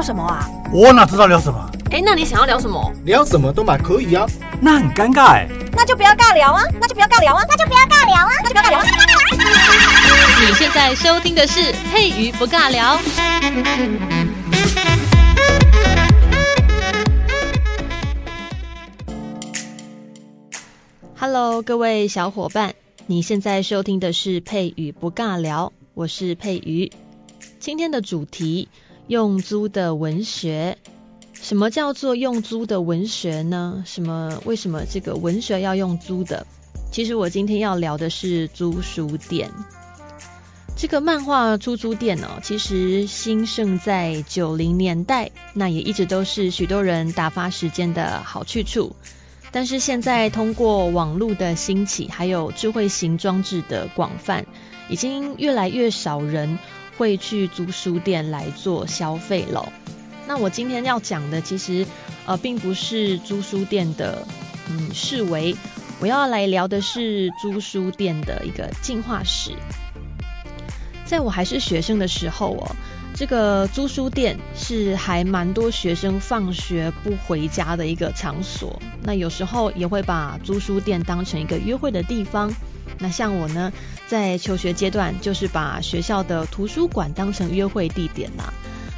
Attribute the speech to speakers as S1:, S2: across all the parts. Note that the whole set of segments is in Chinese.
S1: 聊什么啊？
S2: 我哪知道聊什么？
S1: 哎，那你想要聊什么？
S3: 聊什么都蛮可以啊。
S2: 那很尴尬哎。
S1: 那就不要尬聊啊！那就不要尬聊啊！那就不要尬聊啊！那就不要尬聊啊！
S4: 你现在收听的是佩瑜不尬聊。Hello，各位小伙伴，你现在收听的是佩瑜不尬聊，我是佩瑜。今天的主题。用租的文学，什么叫做用租的文学呢？什么？为什么这个文学要用租的？其实我今天要聊的是租书店。这个漫画出租店哦，其实兴盛在九零年代，那也一直都是许多人打发时间的好去处。但是现在通过网络的兴起，还有智慧型装置的广泛，已经越来越少人。会去租书店来做消费了。那我今天要讲的，其实呃，并不是租书店的嗯视为，我要来聊的是租书店的一个进化史。在我还是学生的时候哦，这个租书店是还蛮多学生放学不回家的一个场所。那有时候也会把租书店当成一个约会的地方。那像我呢，在求学阶段，就是把学校的图书馆当成约会地点啦。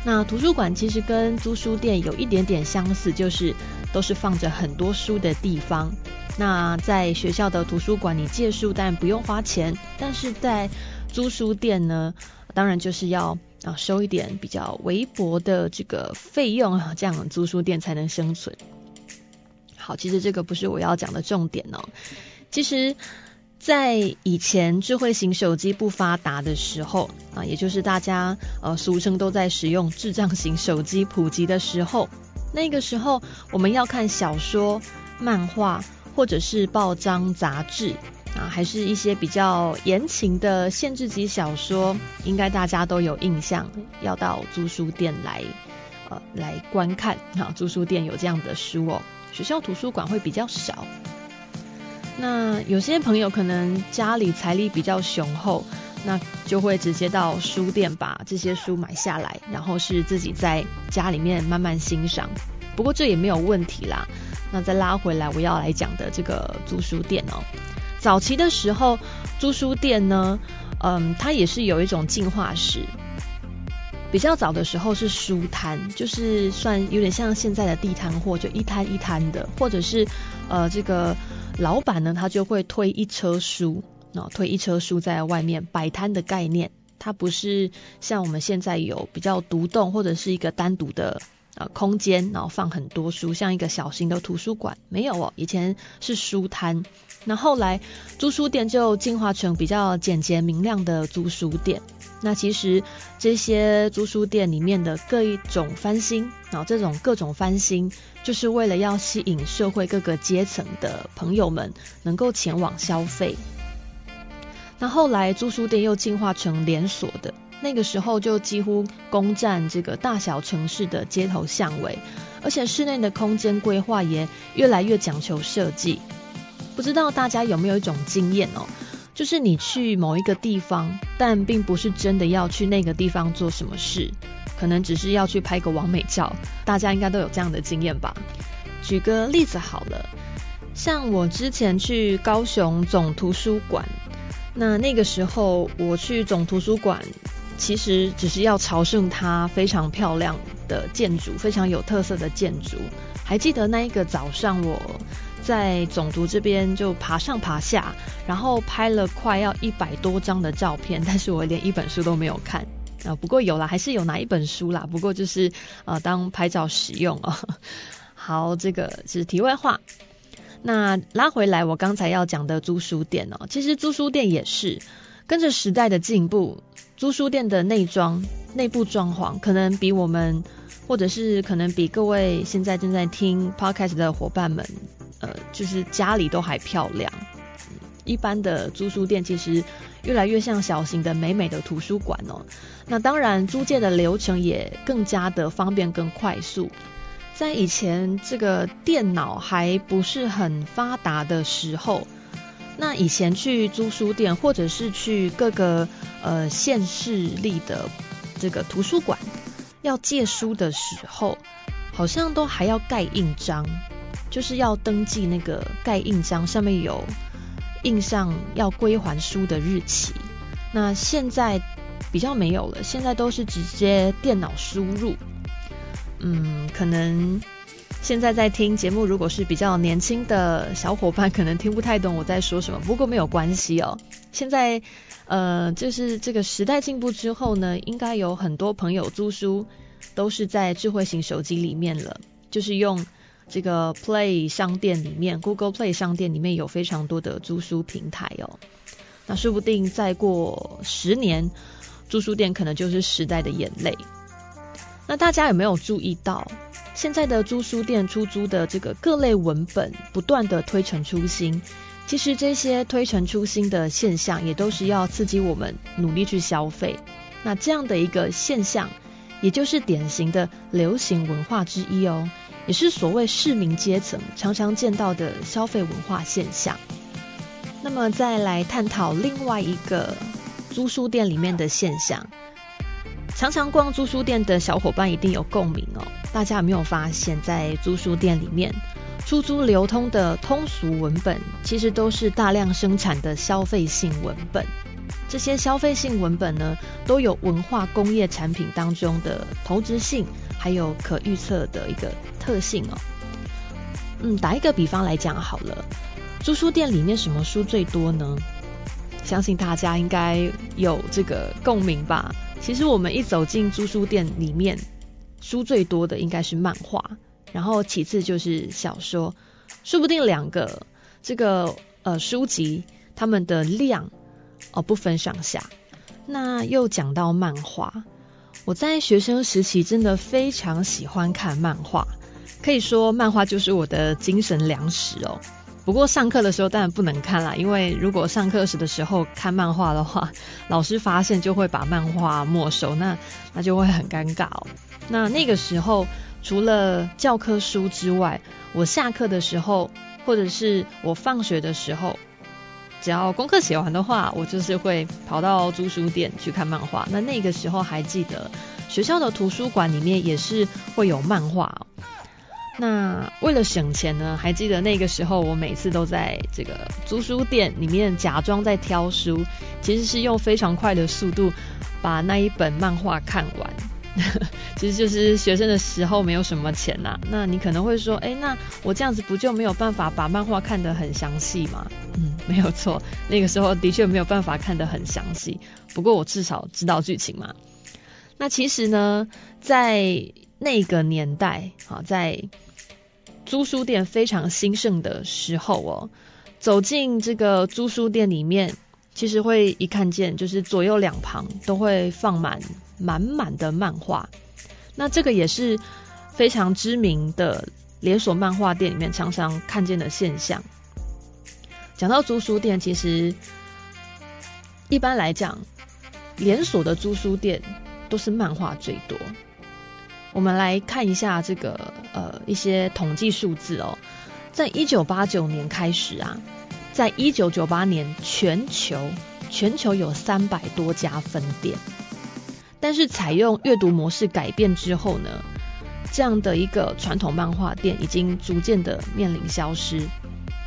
S4: 那图书馆其实跟租书店有一点点相似，就是都是放着很多书的地方。那在学校的图书馆，你借书当然不用花钱，但是在租书店呢，当然就是要啊收一点比较微薄的这个费用啊，这样租书店才能生存。好，其实这个不是我要讲的重点哦，其实。在以前智慧型手机不发达的时候啊，也就是大家呃俗称都在使用智障型手机普及的时候，那个时候我们要看小说、漫画或者是报章杂志啊，还是一些比较言情的限制级小说，应该大家都有印象，要到租书店来呃来观看啊。租书店有这样的书哦，学校图书馆会比较少。那有些朋友可能家里财力比较雄厚，那就会直接到书店把这些书买下来，然后是自己在家里面慢慢欣赏。不过这也没有问题啦。那再拉回来我要来讲的这个租书店哦，早期的时候租书店呢，嗯，它也是有一种进化史。比较早的时候是书摊，就是算有点像现在的地摊货，就一摊一摊的，或者是呃这个。老板呢，他就会推一车书，哦，推一车书在外面摆摊的概念，它不是像我们现在有比较独栋或者是一个单独的呃空间，然后放很多书，像一个小型的图书馆，没有哦，以前是书摊。那后来租书店就进化成比较简洁明亮的租书店。那其实这些租书店里面的各一种翻新，然后这种各种翻新，就是为了要吸引社会各个阶层的朋友们能够前往消费。那后来租书店又进化成连锁的，那个时候就几乎攻占这个大小城市的街头巷尾，而且室内的空间规划也越来越讲求设计。不知道大家有没有一种经验哦？就是你去某一个地方，但并不是真的要去那个地方做什么事，可能只是要去拍个完美照。大家应该都有这样的经验吧？举个例子好了，像我之前去高雄总图书馆，那那个时候我去总图书馆，其实只是要朝圣它非常漂亮的建筑，非常有特色的建筑。还记得那一个早上我。在总督这边就爬上爬下，然后拍了快要一百多张的照片，但是我连一本书都没有看啊。不过有啦，还是有拿一本书啦。不过就是呃当拍照使用哦。好，这个是题外话。那拉回来，我刚才要讲的租书店哦，其实租书店也是跟着时代的进步，租书店的内装、内部装潢可能比我们，或者是可能比各位现在正在听 Podcast 的伙伴们。呃，就是家里都还漂亮。一般的租书店其实越来越像小型的美美的图书馆哦。那当然，租借的流程也更加的方便更快速。在以前这个电脑还不是很发达的时候，那以前去租书店或者是去各个呃县市立的这个图书馆，要借书的时候，好像都还要盖印章，就是要登记那个盖印章，上面有印上要归还书的日期。那现在比较没有了，现在都是直接电脑输入。嗯，可能现在在听节目，如果是比较年轻的小伙伴，可能听不太懂我在说什么。不过没有关系哦，现在呃，就是这个时代进步之后呢，应该有很多朋友租书都是在智慧型手机里面了，就是用这个 Play 商店里面，Google Play 商店里面有非常多的租书平台哦。那说不定再过十年，租书店可能就是时代的眼泪。那大家有没有注意到，现在的租书店出租的这个各类文本不断的推陈出新？其实这些推陈出新的现象，也都是要刺激我们努力去消费。那这样的一个现象，也就是典型的流行文化之一哦，也是所谓市民阶层常常见到的消费文化现象。那么再来探讨另外一个租书店里面的现象。常常逛租书店的小伙伴一定有共鸣哦。大家有没有发现，在租书店里面出租流通的通俗文本，其实都是大量生产的消费性文本。这些消费性文本呢，都有文化工业产品当中的投资性，还有可预测的一个特性哦。嗯，打一个比方来讲好了，租书店里面什么书最多呢？相信大家应该有这个共鸣吧。其实我们一走进租书店里面，书最多的应该是漫画，然后其次就是小说，说不定两个这个呃书籍他们的量哦不分上下。那又讲到漫画，我在学生时期真的非常喜欢看漫画，可以说漫画就是我的精神粮食哦。不过上课的时候当然不能看啦，因为如果上课时的时候看漫画的话，老师发现就会把漫画没收，那那就会很尴尬。那那个时候除了教科书之外，我下课的时候或者是我放学的时候，只要功课写完的话，我就是会跑到租书店去看漫画。那那个时候还记得学校的图书馆里面也是会有漫画。那为了省钱呢，还记得那个时候，我每次都在这个租书店里面假装在挑书，其实是用非常快的速度把那一本漫画看完。其实就是学生的时候没有什么钱呐、那你可能会说，哎，那我这样子不就没有办法把漫画看得很详细吗？嗯，没有错，那个时候的确没有办法看得很详细。不过我至少知道剧情嘛。那其实呢，在那个年代，好，在租书店非常兴盛的时候哦，走进这个租书店里面，其实会一看见，就是左右两旁都会放满满满的漫画。那这个也是非常知名的连锁漫画店里面常常看见的现象。讲到租书店，其实一般来讲，连锁的租书店都是漫画最多。我们来看一下这个呃一些统计数字哦，在一九八九年开始啊，在一九九八年全球全球有三百多家分店，但是采用阅读模式改变之后呢，这样的一个传统漫画店已经逐渐的面临消失。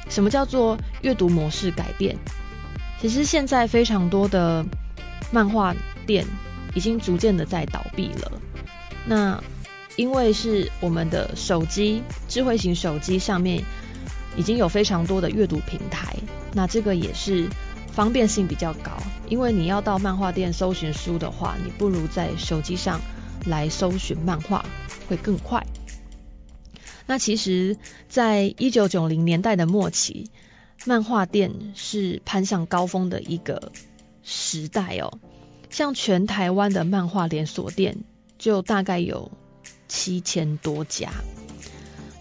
S4: 什么叫做阅读模式改变？其实现在非常多的漫画店已经逐渐的在倒闭了。那因为是我们的手机，智慧型手机上面已经有非常多的阅读平台，那这个也是方便性比较高。因为你要到漫画店搜寻书的话，你不如在手机上来搜寻漫画会更快。那其实，在一九九零年代的末期，漫画店是攀上高峰的一个时代哦，像全台湾的漫画连锁店就大概有。七千多家，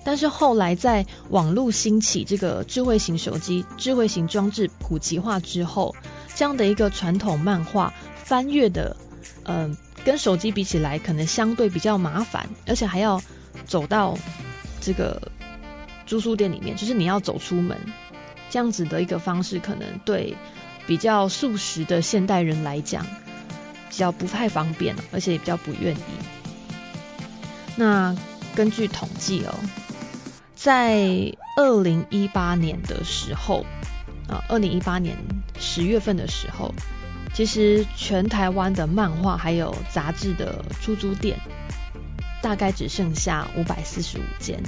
S4: 但是后来在网络兴起，这个智慧型手机、智慧型装置普及化之后，这样的一个传统漫画翻阅的，嗯、跟手机比起来，可能相对比较麻烦，而且还要走到这个租书店里面，就是你要走出门，这样子的一个方式，可能对比较速食的现代人来讲，比较不太方便，而且也比较不愿意。那根据统计哦，在二零一八年的时候，啊，二零一八年十月份的时候，其实全台湾的漫画还有杂志的出租店，大概只剩下五百四十五间。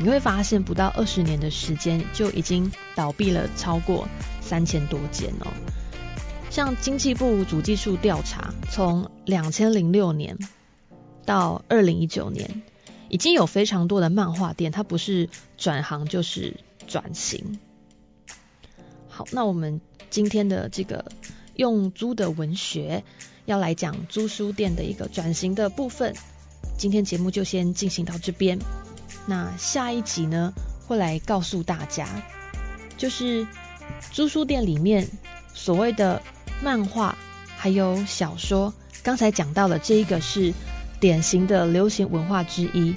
S4: 你会发现，不到二十年的时间，就已经倒闭了超过三千多间哦。像经济部主计处调查，从两千零六年到二零一九年，已经有非常多的漫画店，它不是转行就是转型。好，那我们今天的这个用租的文学，要来讲租书店的一个转型的部分。今天节目就先进行到这边。那下一集呢，会来告诉大家，就是租书店里面所谓的漫画还有小说。刚才讲到了这一个是典型的流行文化之一，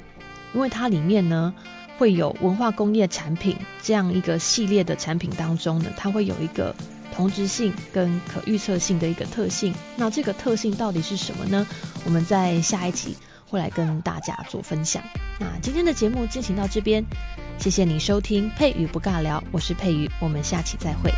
S4: 因为它里面呢会有文化工业产品这样一个系列的产品当中呢，它会有一个同质性跟可预测性的一个特性。那这个特性到底是什么呢？我们在下一集。会来跟大家做分享。那今天的节目进行到这边，谢谢你收听佩瑜不尬聊，我是佩瑜，我们下期再会，